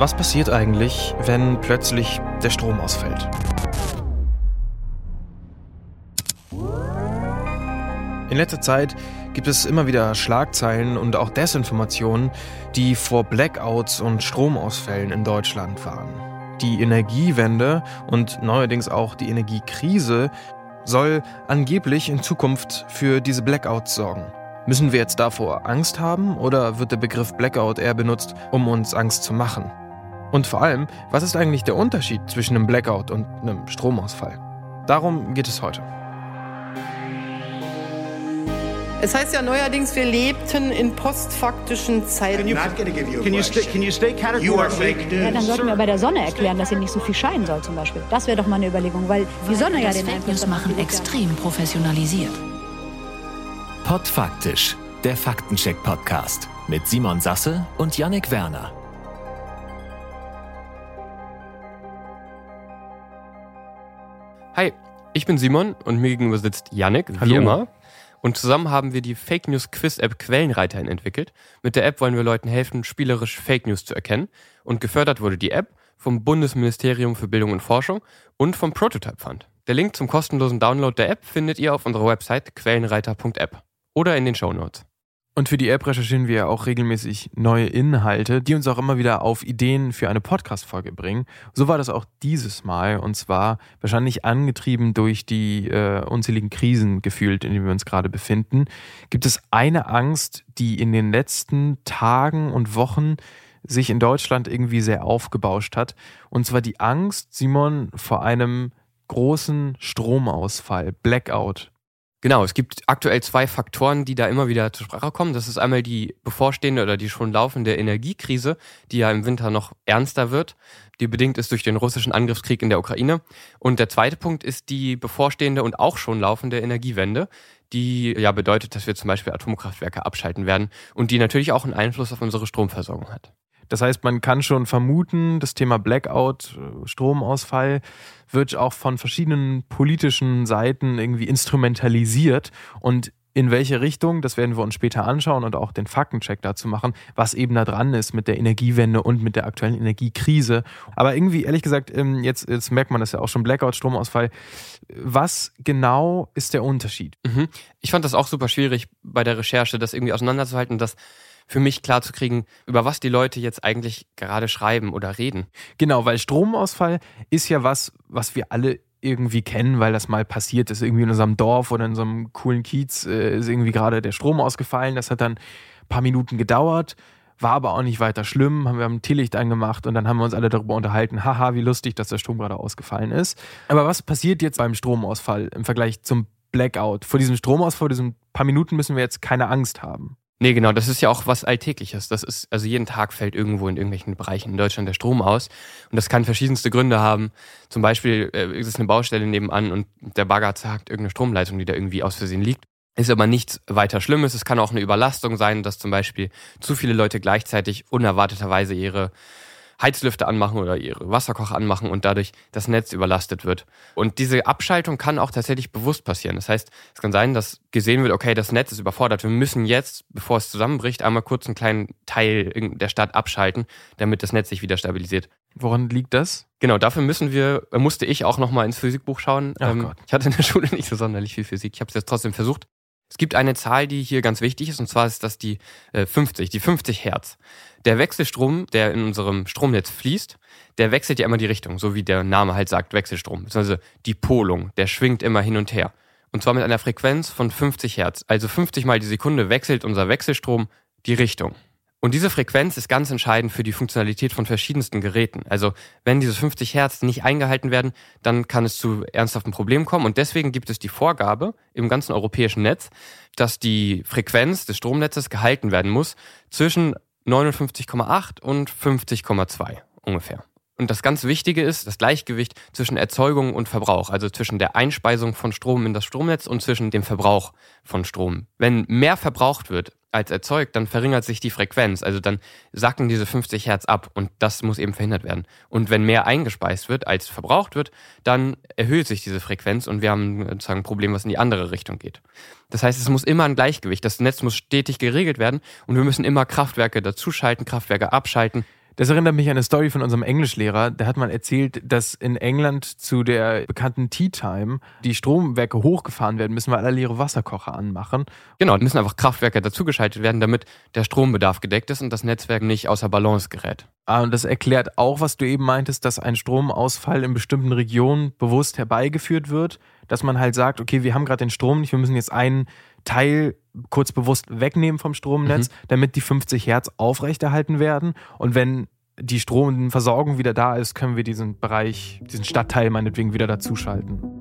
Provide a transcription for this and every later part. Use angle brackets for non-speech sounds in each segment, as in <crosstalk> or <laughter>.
Was passiert eigentlich, wenn plötzlich der Strom ausfällt? In letzter Zeit gibt es immer wieder Schlagzeilen und auch Desinformationen, die vor Blackouts und Stromausfällen in Deutschland warnen. Die Energiewende und neuerdings auch die Energiekrise soll angeblich in Zukunft für diese Blackouts sorgen. Müssen wir jetzt davor Angst haben oder wird der Begriff Blackout eher benutzt, um uns Angst zu machen? Und vor allem, was ist eigentlich der Unterschied zwischen einem Blackout und einem Stromausfall? Darum geht es heute. Es heißt ja neuerdings, wir lebten in postfaktischen Zeiten. Can you stay, can you stay? Ja, dann sollten wir bei der Sonne erklären, dass sie nicht so viel scheinen soll zum Beispiel. Das wäre doch mal eine Überlegung, weil die Sonne ja das den Fake Einfluss News machen extrem professionalisiert. Podfaktisch, der Faktencheck-Podcast mit Simon Sasse und Yannick Werner. Hi, ich bin Simon und mir gegenüber sitzt Yannick, wie Hallo. immer. Und zusammen haben wir die Fake News Quiz App Quellenreiterin entwickelt. Mit der App wollen wir Leuten helfen, spielerisch Fake News zu erkennen. Und gefördert wurde die App vom Bundesministerium für Bildung und Forschung und vom Prototype Fund. Der Link zum kostenlosen Download der App findet ihr auf unserer Website quellenreiter.app oder in den Shownotes. Und für die App recherchieren wir auch regelmäßig neue Inhalte, die uns auch immer wieder auf Ideen für eine Podcast-Folge bringen. So war das auch dieses Mal und zwar wahrscheinlich angetrieben durch die äh, unzähligen Krisen gefühlt, in denen wir uns gerade befinden. Gibt es eine Angst, die in den letzten Tagen und Wochen sich in Deutschland irgendwie sehr aufgebauscht hat. Und zwar die Angst, Simon, vor einem großen Stromausfall, Blackout. Genau, es gibt aktuell zwei Faktoren, die da immer wieder zur Sprache kommen. Das ist einmal die bevorstehende oder die schon laufende Energiekrise, die ja im Winter noch ernster wird, die bedingt ist durch den russischen Angriffskrieg in der Ukraine. Und der zweite Punkt ist die bevorstehende und auch schon laufende Energiewende, die ja bedeutet, dass wir zum Beispiel Atomkraftwerke abschalten werden und die natürlich auch einen Einfluss auf unsere Stromversorgung hat. Das heißt, man kann schon vermuten, das Thema Blackout, äh, Stromausfall wird auch von verschiedenen politischen Seiten irgendwie instrumentalisiert und in welche Richtung, das werden wir uns später anschauen und auch den Faktencheck dazu machen, was eben da dran ist mit der Energiewende und mit der aktuellen Energiekrise. Aber irgendwie, ehrlich gesagt, ähm, jetzt, jetzt merkt man das ja auch schon, Blackout, Stromausfall. Was genau ist der Unterschied? Mhm. Ich fand das auch super schwierig bei der Recherche, das irgendwie auseinanderzuhalten, das für mich klar zu kriegen, über was die Leute jetzt eigentlich gerade schreiben oder reden. Genau, weil Stromausfall ist ja was, was wir alle irgendwie kennen, weil das mal passiert ist. Irgendwie in unserem Dorf oder in so einem coolen Kiez äh, ist irgendwie gerade der Strom ausgefallen. Das hat dann ein paar Minuten gedauert, war aber auch nicht weiter schlimm. Haben wir ein Teelicht angemacht und dann haben wir uns alle darüber unterhalten, haha, wie lustig, dass der Strom gerade ausgefallen ist. Aber was passiert jetzt beim Stromausfall im Vergleich zum Blackout? Vor diesem Stromausfall, vor diesen paar Minuten müssen wir jetzt keine Angst haben. Nee, genau, das ist ja auch was Alltägliches. Das ist, also jeden Tag fällt irgendwo in irgendwelchen Bereichen in Deutschland der Strom aus. Und das kann verschiedenste Gründe haben. Zum Beispiel äh, ist es eine Baustelle nebenan und der Bagger zerhackt irgendeine Stromleitung, die da irgendwie aus Versehen liegt. Ist aber nichts weiter Schlimmes. Es kann auch eine Überlastung sein, dass zum Beispiel zu viele Leute gleichzeitig unerwarteterweise ihre Heizlüfter anmachen oder ihre Wasserkocher anmachen und dadurch das Netz überlastet wird. Und diese Abschaltung kann auch tatsächlich bewusst passieren. Das heißt, es kann sein, dass gesehen wird, okay, das Netz ist überfordert. Wir müssen jetzt, bevor es zusammenbricht, einmal kurz einen kleinen Teil der Stadt abschalten, damit das Netz sich wieder stabilisiert. Woran liegt das? Genau, dafür müssen wir, äh, musste ich auch nochmal ins Physikbuch schauen. Ähm, ich hatte in der <laughs> Schule nicht so sonderlich viel Physik. Ich habe es jetzt trotzdem versucht. Es gibt eine Zahl, die hier ganz wichtig ist, und zwar ist das die äh, 50, die 50 Hertz. Der Wechselstrom, der in unserem Stromnetz fließt, der wechselt ja immer die Richtung, so wie der Name halt sagt, Wechselstrom. Beziehungsweise die Polung, der schwingt immer hin und her. Und zwar mit einer Frequenz von 50 Hertz. Also 50 mal die Sekunde wechselt unser Wechselstrom die Richtung. Und diese Frequenz ist ganz entscheidend für die Funktionalität von verschiedensten Geräten. Also wenn diese 50 Hertz nicht eingehalten werden, dann kann es zu ernsthaften Problemen kommen. Und deswegen gibt es die Vorgabe im ganzen europäischen Netz, dass die Frequenz des Stromnetzes gehalten werden muss zwischen 59,8 und 50,2 ungefähr. Und das ganz Wichtige ist das Gleichgewicht zwischen Erzeugung und Verbrauch, also zwischen der Einspeisung von Strom in das Stromnetz und zwischen dem Verbrauch von Strom. Wenn mehr verbraucht wird als erzeugt, dann verringert sich die Frequenz, also dann sacken diese 50 Hertz ab und das muss eben verhindert werden. Und wenn mehr eingespeist wird als verbraucht wird, dann erhöht sich diese Frequenz und wir haben sozusagen ein Problem, was in die andere Richtung geht. Das heißt, es muss immer ein Gleichgewicht, das Netz muss stetig geregelt werden und wir müssen immer Kraftwerke dazuschalten, Kraftwerke abschalten das erinnert mich an eine Story von unserem Englischlehrer. Der hat mal erzählt, dass in England zu der bekannten Tea Time die Stromwerke hochgefahren werden müssen, weil alle ihre Wasserkocher anmachen. Genau, müssen einfach Kraftwerke dazugeschaltet werden, damit der Strombedarf gedeckt ist und das Netzwerk nicht außer Balance gerät. Ah, und das erklärt auch, was du eben meintest, dass ein Stromausfall in bestimmten Regionen bewusst herbeigeführt wird, dass man halt sagt, okay, wir haben gerade den Strom nicht, wir müssen jetzt einen Teil kurz bewusst wegnehmen vom Stromnetz, mhm. damit die 50 Hertz aufrechterhalten werden. Und wenn die Stromversorgung wieder da ist, können wir diesen Bereich, diesen Stadtteil meinetwegen wieder dazuschalten.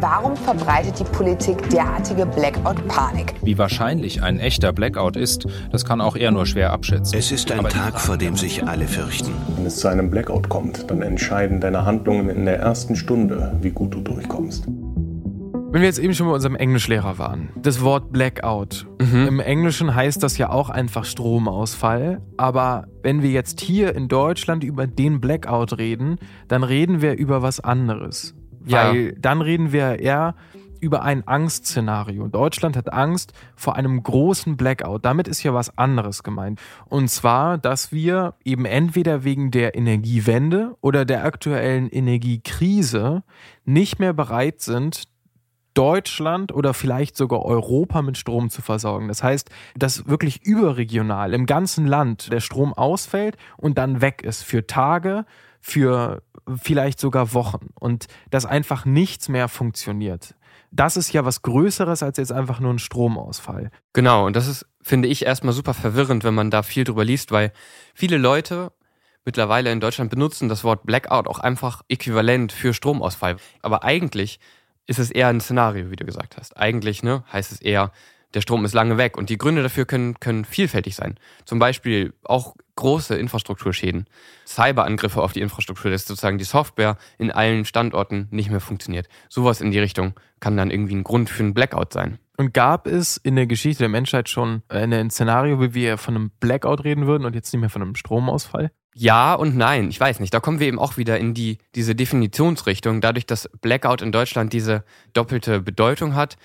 Warum verbreitet die Politik derartige Blackout-Panik? Wie wahrscheinlich ein echter Blackout ist, das kann auch er nur schwer abschätzen. Es ist ein Aber Tag, vor dem sich alle fürchten. Wenn es zu einem Blackout kommt, dann entscheiden deine Handlungen in der ersten Stunde, wie gut du durchkommst. Wenn wir jetzt eben schon bei unserem Englischlehrer waren, das Wort Blackout. Mhm. Im Englischen heißt das ja auch einfach Stromausfall. Aber wenn wir jetzt hier in Deutschland über den Blackout reden, dann reden wir über was anderes. Ja. Weil dann reden wir eher über ein Angstszenario. Deutschland hat Angst vor einem großen Blackout. Damit ist ja was anderes gemeint. Und zwar, dass wir eben entweder wegen der Energiewende oder der aktuellen Energiekrise nicht mehr bereit sind, Deutschland oder vielleicht sogar Europa mit Strom zu versorgen. Das heißt, dass wirklich überregional im ganzen Land der Strom ausfällt und dann weg ist für Tage, für vielleicht sogar Wochen und dass einfach nichts mehr funktioniert. Das ist ja was Größeres als jetzt einfach nur ein Stromausfall. Genau, und das ist, finde ich, erstmal super verwirrend, wenn man da viel drüber liest, weil viele Leute mittlerweile in Deutschland benutzen das Wort Blackout auch einfach äquivalent für Stromausfall. Aber eigentlich ist es eher ein Szenario, wie du gesagt hast. Eigentlich ne, heißt es eher, der Strom ist lange weg. Und die Gründe dafür können, können vielfältig sein. Zum Beispiel auch große Infrastrukturschäden, Cyberangriffe auf die Infrastruktur, dass sozusagen die Software in allen Standorten nicht mehr funktioniert. Sowas in die Richtung kann dann irgendwie ein Grund für einen Blackout sein. Und gab es in der Geschichte der Menschheit schon ein Szenario, wie wir von einem Blackout reden würden und jetzt nicht mehr von einem Stromausfall? Ja und nein, ich weiß nicht. Da kommen wir eben auch wieder in die, diese Definitionsrichtung. Dadurch, dass Blackout in Deutschland diese doppelte Bedeutung hat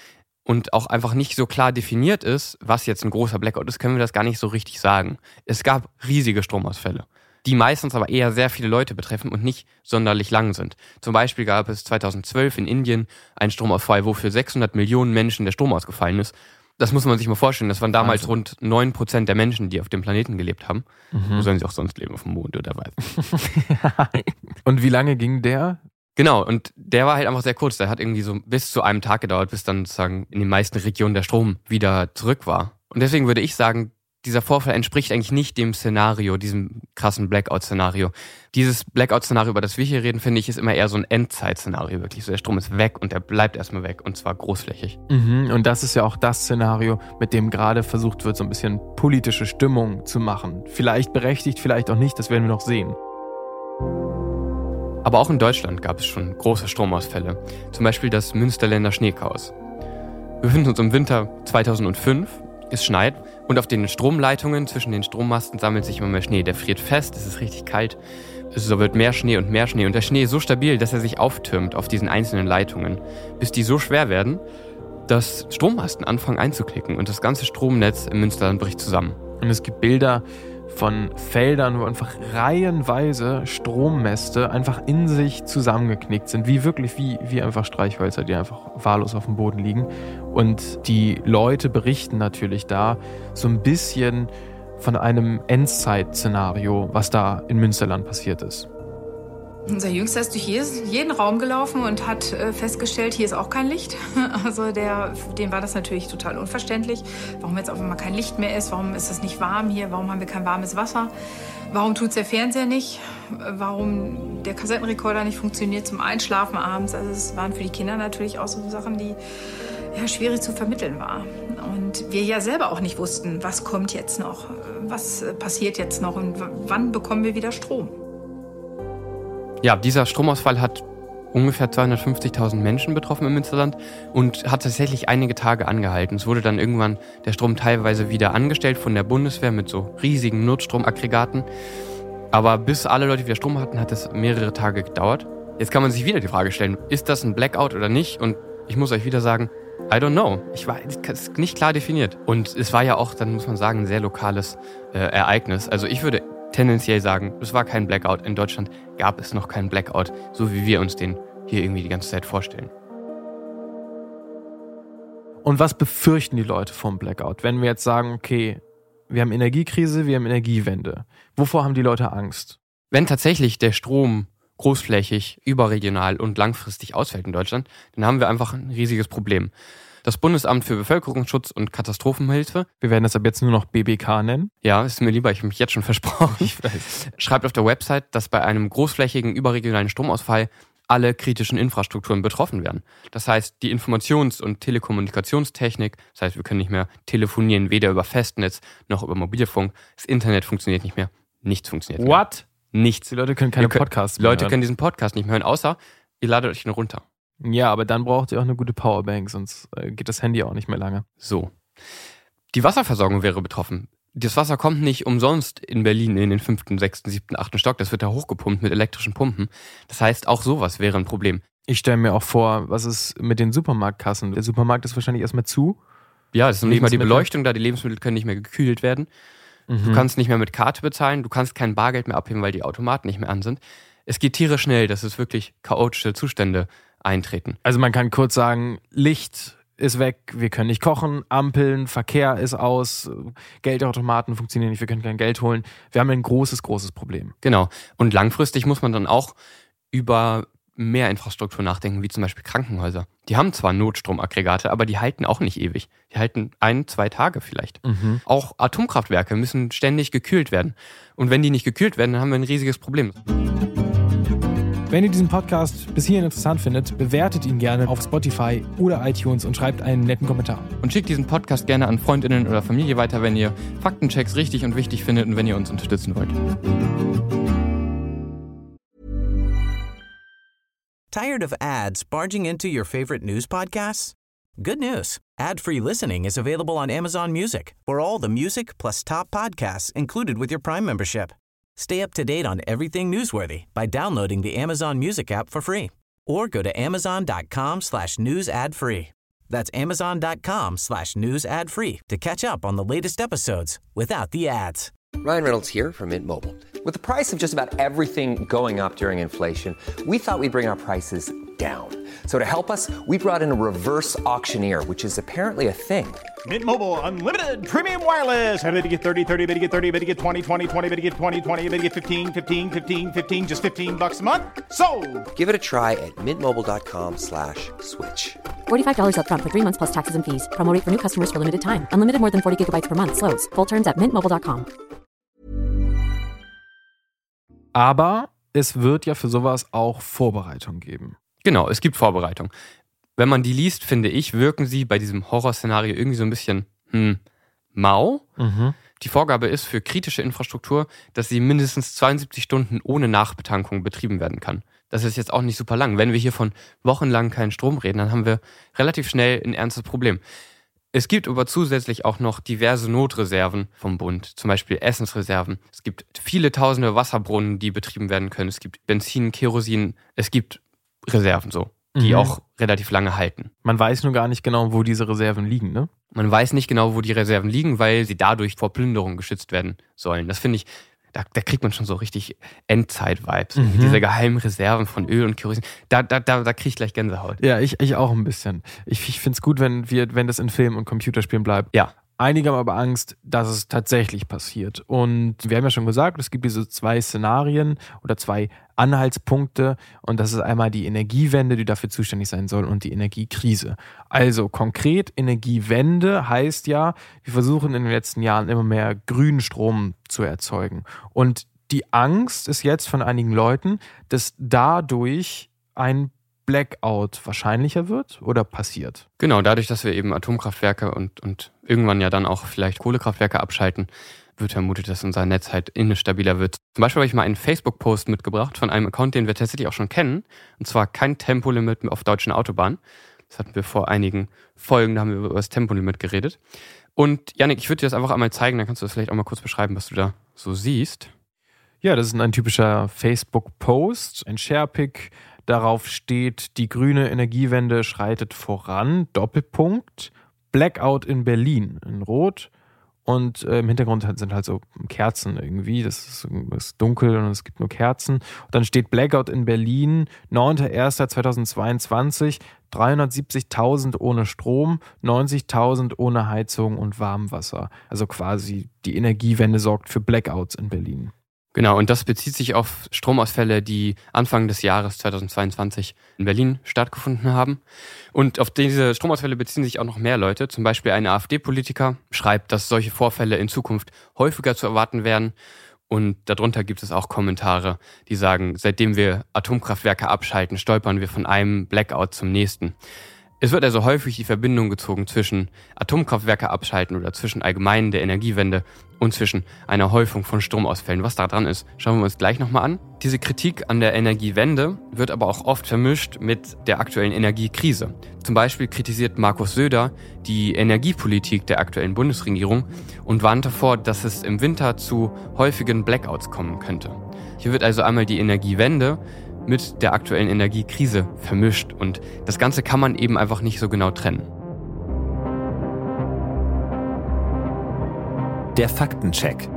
und auch einfach nicht so klar definiert ist, was jetzt ein großer Blackout ist, können wir das gar nicht so richtig sagen. Es gab riesige Stromausfälle, die meistens aber eher sehr viele Leute betreffen und nicht sonderlich lang sind. Zum Beispiel gab es 2012 in Indien einen Stromausfall, wo für 600 Millionen Menschen der Strom ausgefallen ist das muss man sich mal vorstellen. Das waren damals Wahnsinn. rund 9% der Menschen, die auf dem Planeten gelebt haben. Mhm. Wo sollen sie auch sonst leben? Auf dem Mond oder was? <laughs> <laughs> und wie lange ging der? Genau, und der war halt einfach sehr kurz. Der hat irgendwie so bis zu einem Tag gedauert, bis dann sozusagen in den meisten Regionen der Strom wieder zurück war. Und deswegen würde ich sagen, dieser Vorfall entspricht eigentlich nicht dem Szenario, diesem krassen Blackout-Szenario. Dieses Blackout-Szenario, über das wir hier reden, finde ich, ist immer eher so ein Endzeit-Szenario wirklich. So der Strom ist weg und der bleibt erstmal weg und zwar großflächig. Mhm, und das ist ja auch das Szenario, mit dem gerade versucht wird, so ein bisschen politische Stimmung zu machen. Vielleicht berechtigt, vielleicht auch nicht, das werden wir noch sehen. Aber auch in Deutschland gab es schon große Stromausfälle. Zum Beispiel das Münsterländer Schneechaos. Wir befinden uns im Winter 2005 es schneit und auf den Stromleitungen zwischen den Strommasten sammelt sich immer mehr Schnee. Der friert fest, es ist richtig kalt. So wird mehr Schnee und mehr Schnee. Und der Schnee ist so stabil, dass er sich auftürmt auf diesen einzelnen Leitungen, bis die so schwer werden, dass Strommasten anfangen einzuklicken und das ganze Stromnetz im Münsterland bricht zusammen. Und es gibt Bilder, von Feldern, wo einfach reihenweise Strommäste einfach in sich zusammengeknickt sind, wie wirklich wie, wie einfach Streichhölzer, die einfach wahllos auf dem Boden liegen. Und die Leute berichten natürlich da so ein bisschen von einem Endzeit-Szenario, was da in Münsterland passiert ist. Unser Jüngster ist durch jeden Raum gelaufen und hat äh, festgestellt, hier ist auch kein Licht. <laughs> Also der, dem war das natürlich total unverständlich, warum jetzt auf einmal kein Licht mehr ist, warum ist es nicht warm hier, warum haben wir kein warmes Wasser, warum tut der Fernseher nicht, warum der Kassettenrekorder nicht funktioniert zum Einschlafen abends. Also es waren für die Kinder natürlich auch so Sachen, die ja, schwierig zu vermitteln war. Und wir ja selber auch nicht wussten, was kommt jetzt noch, was passiert jetzt noch und wann bekommen wir wieder Strom. Ja, dieser Stromausfall hat ungefähr 250.000 Menschen betroffen im Münsterland und hat tatsächlich einige Tage angehalten. Es wurde dann irgendwann der Strom teilweise wieder angestellt von der Bundeswehr mit so riesigen Notstromaggregaten. Aber bis alle Leute wieder Strom hatten, hat es mehrere Tage gedauert. Jetzt kann man sich wieder die Frage stellen, ist das ein Blackout oder nicht? Und ich muss euch wieder sagen, I don't know. Ich war, ist nicht klar definiert. Und es war ja auch, dann muss man sagen, ein sehr lokales äh, Ereignis. Also ich würde tendenziell sagen, es war kein Blackout. In Deutschland gab es noch keinen Blackout, so wie wir uns den hier irgendwie die ganze Zeit vorstellen. Und was befürchten die Leute vom Blackout? Wenn wir jetzt sagen, okay, wir haben Energiekrise, wir haben Energiewende. Wovor haben die Leute Angst? Wenn tatsächlich der Strom großflächig, überregional und langfristig ausfällt in Deutschland, dann haben wir einfach ein riesiges Problem. Das Bundesamt für Bevölkerungsschutz und Katastrophenhilfe. Wir werden das ab jetzt nur noch BBK nennen. Ja, ist mir lieber, ich habe mich jetzt schon versprochen. Ich weiß. Schreibt auf der Website, dass bei einem großflächigen überregionalen Stromausfall alle kritischen Infrastrukturen betroffen werden. Das heißt, die Informations- und Telekommunikationstechnik, das heißt, wir können nicht mehr telefonieren, weder über Festnetz noch über Mobilfunk. Das Internet funktioniert nicht mehr. Nichts funktioniert mehr. What? Nichts. Die Leute können keine Podcasts mehr Leute hören. können diesen Podcast nicht mehr hören, außer ihr ladet euch ihn runter. Ja, aber dann braucht ihr auch eine gute Powerbank, sonst äh, geht das Handy auch nicht mehr lange. So. Die Wasserversorgung wäre betroffen. Das Wasser kommt nicht umsonst in Berlin in den fünften, sechsten, siebten, achten Stock. Das wird da hochgepumpt mit elektrischen Pumpen. Das heißt, auch sowas wäre ein Problem. Ich stelle mir auch vor, was ist mit den Supermarktkassen? Der Supermarkt ist wahrscheinlich erstmal zu. Ja, es ist noch nicht mal die. Beleuchtung da. Die Lebensmittel können nicht mehr gekühlt werden. Du Mhm. kannst nicht mehr mit Karte bezahlen. Du kannst kein Bargeld mehr abheben, weil die Automaten nicht mehr an sind. Es geht tierisch schnell, dass es wirklich chaotische Zustände eintreten. Also man kann kurz sagen, Licht ist weg, wir können nicht kochen, Ampeln, Verkehr ist aus, Geldautomaten funktionieren nicht, wir können kein Geld holen. Wir haben ein großes, großes Problem. Genau. Und langfristig muss man dann auch über mehr Infrastruktur nachdenken, wie zum Beispiel Krankenhäuser. Die haben zwar Notstromaggregate, aber die halten auch nicht ewig. Die halten ein, zwei Tage vielleicht. Mhm. Auch Atomkraftwerke müssen ständig gekühlt werden. Und wenn die nicht gekühlt werden, dann haben wir ein riesiges Problem. Wenn ihr diesen Podcast bis hierhin interessant findet, bewertet ihn gerne auf Spotify oder iTunes und schreibt einen netten Kommentar. Und schickt diesen Podcast gerne an Freundinnen oder Familie weiter, wenn ihr Faktenchecks richtig und wichtig findet und wenn ihr uns unterstützen wollt. Tired of ads barging into your favorite news podcasts? Good news. Ad-free listening is available on Amazon Music for all the music plus top podcasts included with your Prime membership. Stay up to date on everything newsworthy by downloading the Amazon Music app for free or go to amazon.com slash news ad free. That's amazon.com slash news ad free to catch up on the latest episodes without the ads. Ryan Reynolds here from Mint Mobile. With the price of just about everything going up during inflation, we thought we'd bring our prices down. So to help us, we brought in a reverse auctioneer, which is apparently a thing. Mint Mobile unlimited premium wireless. Have to get 30, 30, bit to get 30, bit to get 20, 20, 20, bit to get 20, 20, bit to get 15, 15, 15, 15 just 15 bucks a month. So, Give it a try at mintmobile.com slash switch. $45 upfront for three months plus taxes and fees. Promo rate for new customers for limited time. Unlimited more than 40 gigabytes per month. Slows. Full terms at mintmobile.com. Aber es wird ja für sowas auch Vorbereitung geben. Genau, es gibt Vorbereitung. Wenn man die liest, finde ich, wirken sie bei diesem Horrorszenario irgendwie so ein bisschen hm, mau. Mhm. Die Vorgabe ist für kritische Infrastruktur, dass sie mindestens 72 Stunden ohne Nachbetankung betrieben werden kann. Das ist jetzt auch nicht super lang. Wenn wir hier von wochenlang keinen Strom reden, dann haben wir relativ schnell ein ernstes Problem. Es gibt aber zusätzlich auch noch diverse Notreserven vom Bund, zum Beispiel Essensreserven. Es gibt viele tausende Wasserbrunnen, die betrieben werden können. Es gibt Benzin, Kerosin, es gibt Reserven so, die Mhm. auch relativ lange halten. Man weiß nur gar nicht genau, wo diese Reserven liegen, ne? Man weiß nicht genau, wo die Reserven liegen, weil sie dadurch vor Plünderung geschützt werden sollen. Das finde ich, da, da kriegt man schon so richtig Endzeit-Vibes. Mhm. Diese geheimen Reserven von Öl und Kerosin. Da, da, da, da kriege ich gleich Gänsehaut. Ja, ich, ich auch ein bisschen. Ich, ich finde es gut, wenn, wir, wenn das in Filmen und Computerspielen bleibt. Ja. Einige haben aber Angst, dass es tatsächlich passiert. Und wir haben ja schon gesagt, es gibt diese zwei Szenarien oder zwei Anhaltspunkte. Und das ist einmal die Energiewende, die dafür zuständig sein soll, und die Energiekrise. Also konkret, Energiewende heißt ja, wir versuchen in den letzten Jahren immer mehr grünen Strom zu erzeugen. Und die Angst ist jetzt von einigen Leuten, dass dadurch ein Blackout wahrscheinlicher wird oder passiert? Genau, dadurch, dass wir eben Atomkraftwerke und, und irgendwann ja dann auch vielleicht Kohlekraftwerke abschalten, wird vermutet, dass unser Netz halt instabiler wird. Zum Beispiel habe ich mal einen Facebook-Post mitgebracht von einem Account, den wir tatsächlich auch schon kennen. Und zwar kein Tempolimit auf deutschen Autobahnen. Das hatten wir vor einigen Folgen, da haben wir über das Tempolimit geredet. Und Janik, ich würde dir das einfach einmal zeigen, dann kannst du das vielleicht auch mal kurz beschreiben, was du da so siehst. Ja, das ist ein typischer Facebook-Post, ein Sharepick Darauf steht, die grüne Energiewende schreitet voran. Doppelpunkt. Blackout in Berlin in Rot. Und äh, im Hintergrund sind halt so Kerzen irgendwie. Das ist, ist, dunkel und es gibt nur Kerzen. Und dann steht Blackout in Berlin, 9.1.2022, 370.000 ohne Strom, 90.000 ohne Heizung und Warmwasser. Also quasi die Energiewende sorgt für Blackouts in Berlin. Genau, und das bezieht sich auf Stromausfälle, die Anfang des Jahres 2022 in Berlin stattgefunden haben. Und auf diese Stromausfälle beziehen sich auch noch mehr Leute. Zum Beispiel ein AfD-Politiker schreibt, dass solche Vorfälle in Zukunft häufiger zu erwarten werden. Und darunter gibt es auch Kommentare, die sagen, seitdem wir Atomkraftwerke abschalten, stolpern wir von einem Blackout zum nächsten. Es wird also häufig die Verbindung gezogen zwischen Atomkraftwerke abschalten oder zwischen allgemein der Energiewende und zwischen einer Häufung von Stromausfällen. Was da dran ist, schauen wir uns gleich nochmal an. Diese Kritik an der Energiewende wird aber auch oft vermischt mit der aktuellen Energiekrise. Zum Beispiel kritisiert Markus Söder die Energiepolitik der aktuellen Bundesregierung und warnt davor, dass es im Winter zu häufigen Blackouts kommen könnte. Hier wird also einmal die Energiewende mit der aktuellen Energiekrise vermischt und das Ganze kann man eben einfach nicht so genau trennen. Der Faktencheck.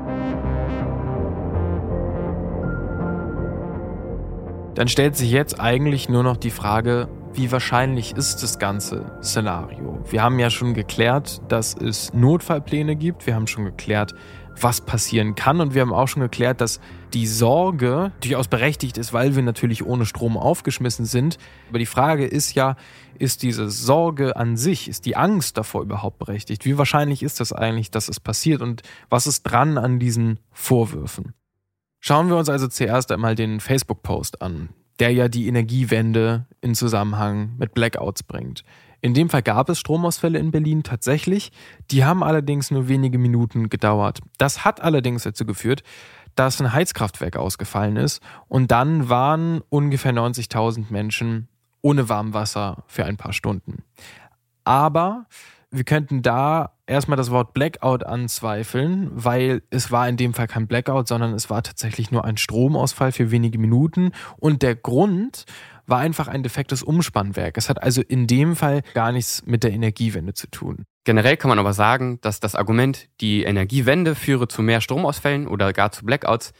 Dann stellt sich jetzt eigentlich nur noch die Frage, wie wahrscheinlich ist das ganze Szenario? Wir haben ja schon geklärt, dass es Notfallpläne gibt. Wir haben schon geklärt, was passieren kann. Und wir haben auch schon geklärt, dass die Sorge durchaus berechtigt ist, weil wir natürlich ohne Strom aufgeschmissen sind. Aber die Frage ist ja, ist diese Sorge an sich, ist die Angst davor überhaupt berechtigt? Wie wahrscheinlich ist das eigentlich, dass es passiert? Und was ist dran an diesen Vorwürfen? Schauen wir uns also zuerst einmal den Facebook-Post an, der ja die Energiewende in Zusammenhang mit Blackouts bringt. In dem Fall gab es Stromausfälle in Berlin tatsächlich. Die haben allerdings nur wenige Minuten gedauert. Das hat allerdings dazu geführt, dass ein Heizkraftwerk ausgefallen ist und dann waren ungefähr 90.000 Menschen ohne Warmwasser für ein paar Stunden. Aber wir könnten da erstmal das Wort Blackout anzweifeln, weil es war in dem Fall kein Blackout, sondern es war tatsächlich nur ein Stromausfall für wenige Minuten. Und der Grund war einfach ein defektes Umspannwerk. Es hat also in dem Fall gar nichts mit der Energiewende zu tun. Generell kann man aber sagen, dass das Argument, die Energiewende führe zu mehr Stromausfällen oder gar zu Blackouts,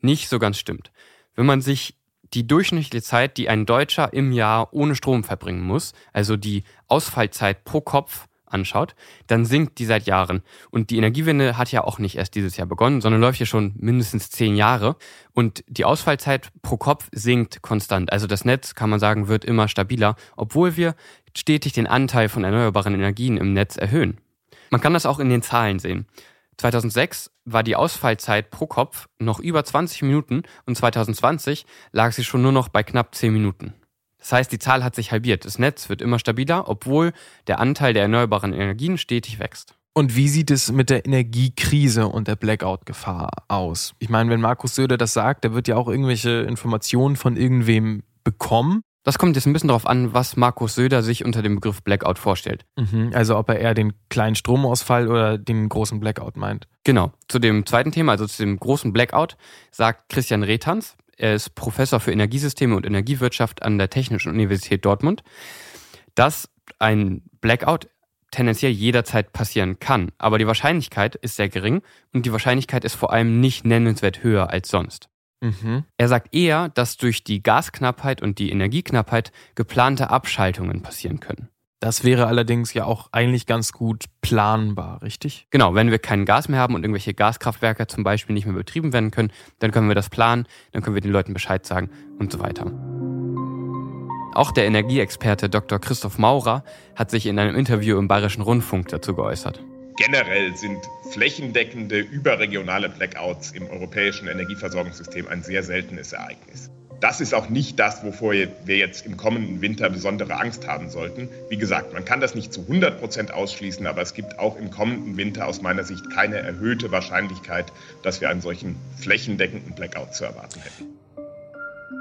nicht so ganz stimmt. Wenn man sich die durchschnittliche Zeit, die ein Deutscher im Jahr ohne Strom verbringen muss, also die Ausfallzeit pro Kopf, anschaut, dann sinkt die seit Jahren. Und die Energiewende hat ja auch nicht erst dieses Jahr begonnen, sondern läuft ja schon mindestens zehn Jahre. Und die Ausfallzeit pro Kopf sinkt konstant. Also das Netz, kann man sagen, wird immer stabiler, obwohl wir stetig den Anteil von erneuerbaren Energien im Netz erhöhen. Man kann das auch in den Zahlen sehen. 2006 war die Ausfallzeit pro Kopf noch über 20 Minuten und 2020 lag sie schon nur noch bei knapp 10 Minuten. Das heißt, die Zahl hat sich halbiert. Das Netz wird immer stabiler, obwohl der Anteil der erneuerbaren Energien stetig wächst. Und wie sieht es mit der Energiekrise und der Blackout-Gefahr aus? Ich meine, wenn Markus Söder das sagt, der wird ja auch irgendwelche Informationen von irgendwem bekommen. Das kommt jetzt ein bisschen darauf an, was Markus Söder sich unter dem Begriff Blackout vorstellt. Mhm, also ob er eher den kleinen Stromausfall oder den großen Blackout meint. Genau. Zu dem zweiten Thema, also zu dem großen Blackout, sagt Christian Rethans, er ist Professor für Energiesysteme und Energiewirtschaft an der Technischen Universität Dortmund, dass ein Blackout tendenziell jederzeit passieren kann. Aber die Wahrscheinlichkeit ist sehr gering und die Wahrscheinlichkeit ist vor allem nicht nennenswert höher als sonst. Mhm. Er sagt eher, dass durch die Gasknappheit und die Energieknappheit geplante Abschaltungen passieren können. Das wäre allerdings ja auch eigentlich ganz gut planbar, richtig? Genau, wenn wir kein Gas mehr haben und irgendwelche Gaskraftwerke zum Beispiel nicht mehr betrieben werden können, dann können wir das planen, dann können wir den Leuten Bescheid sagen und so weiter. Auch der Energieexperte Dr. Christoph Maurer hat sich in einem Interview im Bayerischen Rundfunk dazu geäußert. Generell sind flächendeckende überregionale Blackouts im europäischen Energieversorgungssystem ein sehr seltenes Ereignis. Das ist auch nicht das, wovor wir jetzt im kommenden Winter besondere Angst haben sollten. Wie gesagt, man kann das nicht zu 100 Prozent ausschließen, aber es gibt auch im kommenden Winter aus meiner Sicht keine erhöhte Wahrscheinlichkeit, dass wir einen solchen flächendeckenden Blackout zu erwarten hätten.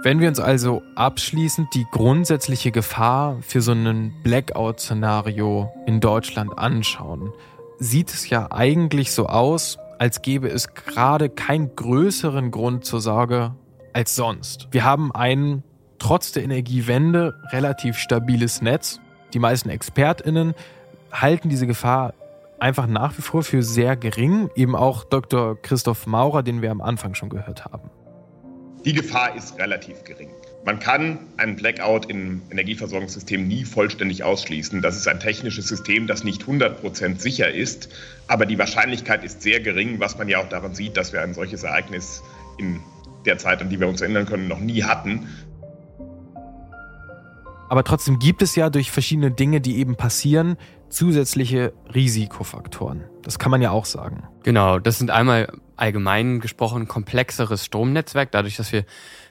Wenn wir uns also abschließend die grundsätzliche Gefahr für so ein Blackout-Szenario in Deutschland anschauen, sieht es ja eigentlich so aus, als gäbe es gerade keinen größeren Grund zur Sorge als sonst. Wir haben ein trotz der Energiewende relativ stabiles Netz. Die meisten ExpertInnen halten diese Gefahr einfach nach wie vor für sehr gering. Eben auch Dr. Christoph Maurer, den wir am Anfang schon gehört haben. Die Gefahr ist relativ gering. Man kann einen Blackout im Energieversorgungssystem nie vollständig ausschließen. Das ist ein technisches System, das nicht 100% sicher ist, aber die Wahrscheinlichkeit ist sehr gering, was man ja auch daran sieht, dass wir ein solches Ereignis in der Zeit, an die wir uns erinnern können, noch nie hatten. Aber trotzdem gibt es ja durch verschiedene Dinge, die eben passieren, zusätzliche Risikofaktoren. Das kann man ja auch sagen. Genau, das sind einmal allgemein gesprochen komplexeres Stromnetzwerk, dadurch, dass wir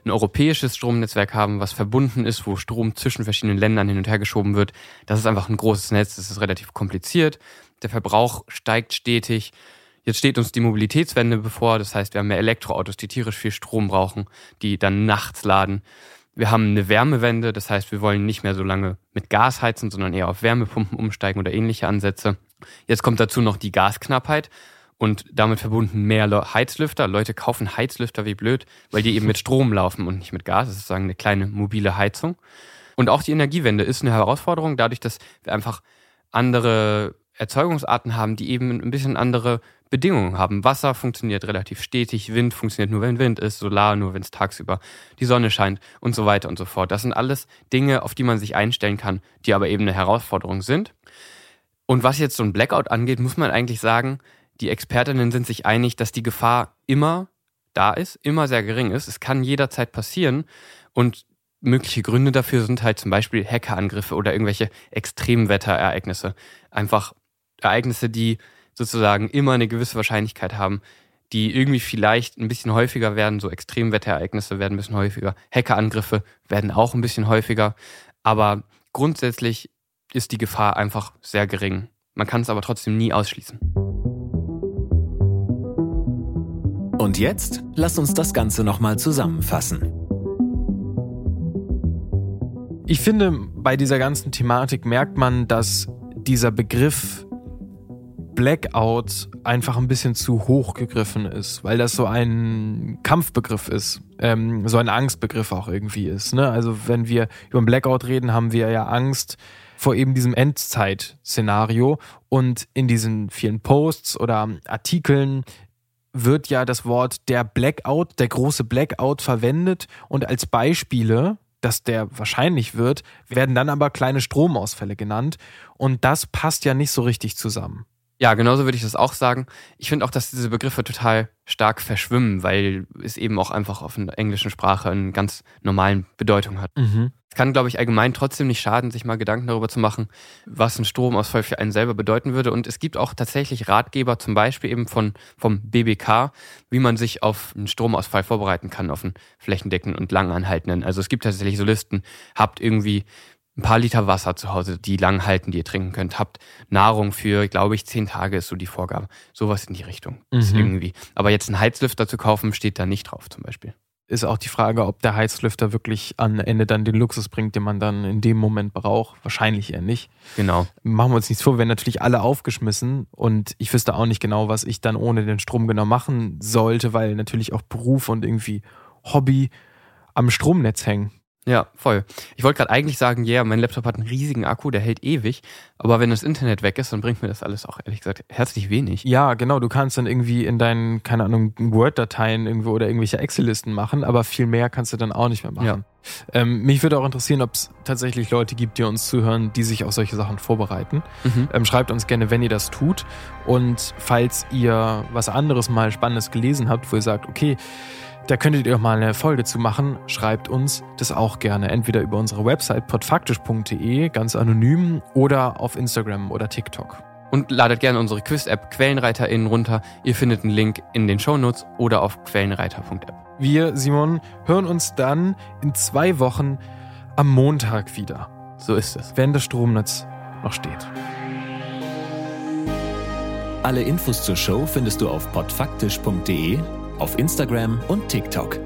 ein europäisches Stromnetzwerk haben, was verbunden ist, wo Strom zwischen verschiedenen Ländern hin und her geschoben wird. Das ist einfach ein großes Netz, das ist relativ kompliziert. Der Verbrauch steigt stetig. Jetzt steht uns die Mobilitätswende bevor, das heißt, wir haben mehr Elektroautos, die tierisch viel Strom brauchen, die dann nachts laden. Wir haben eine Wärmewende, das heißt, wir wollen nicht mehr so lange mit Gas heizen, sondern eher auf Wärmepumpen umsteigen oder ähnliche Ansätze. Jetzt kommt dazu noch die Gasknappheit und damit verbunden mehr Heizlüfter. Leute kaufen Heizlüfter wie blöd, weil die eben mit Strom laufen und nicht mit Gas. Das ist sozusagen eine kleine mobile Heizung. Und auch die Energiewende ist eine Herausforderung, dadurch, dass wir einfach andere Erzeugungsarten haben, die eben ein bisschen andere Bedingungen haben. Wasser funktioniert relativ stetig, Wind funktioniert nur, wenn Wind ist, Solar nur, wenn es tagsüber die Sonne scheint und so weiter und so fort. Das sind alles Dinge, auf die man sich einstellen kann, die aber eben eine Herausforderung sind. Und was jetzt so ein Blackout angeht, muss man eigentlich sagen, die Expertinnen sind sich einig, dass die Gefahr immer da ist, immer sehr gering ist. Es kann jederzeit passieren und mögliche Gründe dafür sind halt zum Beispiel Hackerangriffe oder irgendwelche Extremwetterereignisse. Einfach Ereignisse, die sozusagen immer eine gewisse Wahrscheinlichkeit haben, die irgendwie vielleicht ein bisschen häufiger werden. So Extremwetterereignisse werden ein bisschen häufiger. Hackerangriffe werden auch ein bisschen häufiger. Aber grundsätzlich ist die Gefahr einfach sehr gering. Man kann es aber trotzdem nie ausschließen. Und jetzt lass uns das Ganze nochmal zusammenfassen. Ich finde, bei dieser ganzen Thematik merkt man, dass dieser Begriff Blackout einfach ein bisschen zu hoch gegriffen ist, weil das so ein Kampfbegriff ist, ähm, so ein Angstbegriff auch irgendwie ist. Ne? Also wenn wir über einen Blackout reden, haben wir ja Angst vor eben diesem Endzeit-Szenario und in diesen vielen Posts oder Artikeln wird ja das Wort der Blackout, der große Blackout verwendet und als Beispiele dass der wahrscheinlich wird, werden dann aber kleine Stromausfälle genannt. Und das passt ja nicht so richtig zusammen. Ja, genauso würde ich das auch sagen. Ich finde auch, dass diese Begriffe total stark verschwimmen, weil es eben auch einfach auf einer englischen Sprache eine ganz normalen Bedeutung hat. Mhm. Es kann, glaube ich, allgemein trotzdem nicht schaden, sich mal Gedanken darüber zu machen, was ein Stromausfall für einen selber bedeuten würde. Und es gibt auch tatsächlich Ratgeber, zum Beispiel eben von, vom BBK, wie man sich auf einen Stromausfall vorbereiten kann, auf einen flächendeckenden und langanhaltenden. Also es gibt tatsächlich so Listen, habt irgendwie ein paar Liter Wasser zu Hause, die lang halten, die ihr trinken könnt. Habt Nahrung für, glaube ich, zehn Tage ist so die Vorgabe. Sowas in die Richtung. Mhm. Ist irgendwie. Aber jetzt einen Heizlüfter zu kaufen, steht da nicht drauf zum Beispiel. Ist auch die Frage, ob der Heizlüfter wirklich am Ende dann den Luxus bringt, den man dann in dem Moment braucht. Wahrscheinlich eher nicht. Genau. Machen wir uns nichts vor, wir werden natürlich alle aufgeschmissen und ich wüsste auch nicht genau, was ich dann ohne den Strom genau machen sollte, weil natürlich auch Beruf und irgendwie Hobby am Stromnetz hängen. Ja, voll. Ich wollte gerade eigentlich sagen, ja, yeah, mein Laptop hat einen riesigen Akku, der hält ewig. Aber wenn das Internet weg ist, dann bringt mir das alles auch ehrlich gesagt herzlich wenig. Ja, genau. Du kannst dann irgendwie in deinen, keine Ahnung, Word-Dateien irgendwo oder irgendwelche Excel-Listen machen, aber viel mehr kannst du dann auch nicht mehr machen. Ja. Ähm, mich würde auch interessieren, ob es tatsächlich Leute gibt, die uns zuhören, die sich auf solche Sachen vorbereiten. Mhm. Ähm, schreibt uns gerne, wenn ihr das tut. Und falls ihr was anderes mal Spannendes gelesen habt, wo ihr sagt, okay, da könntet ihr auch mal eine Folge zu machen. Schreibt uns das auch gerne. Entweder über unsere Website podfaktisch.de, ganz anonym, oder auf Instagram oder TikTok. Und ladet gerne unsere Quiz-App QuellenreiterInnen runter. Ihr findet einen Link in den Shownotes oder auf quellenreiter.app. Wir, Simon, hören uns dann in zwei Wochen am Montag wieder. So ist es. Wenn das Stromnetz noch steht. Alle Infos zur Show findest du auf podfaktisch.de auf Instagram und TikTok.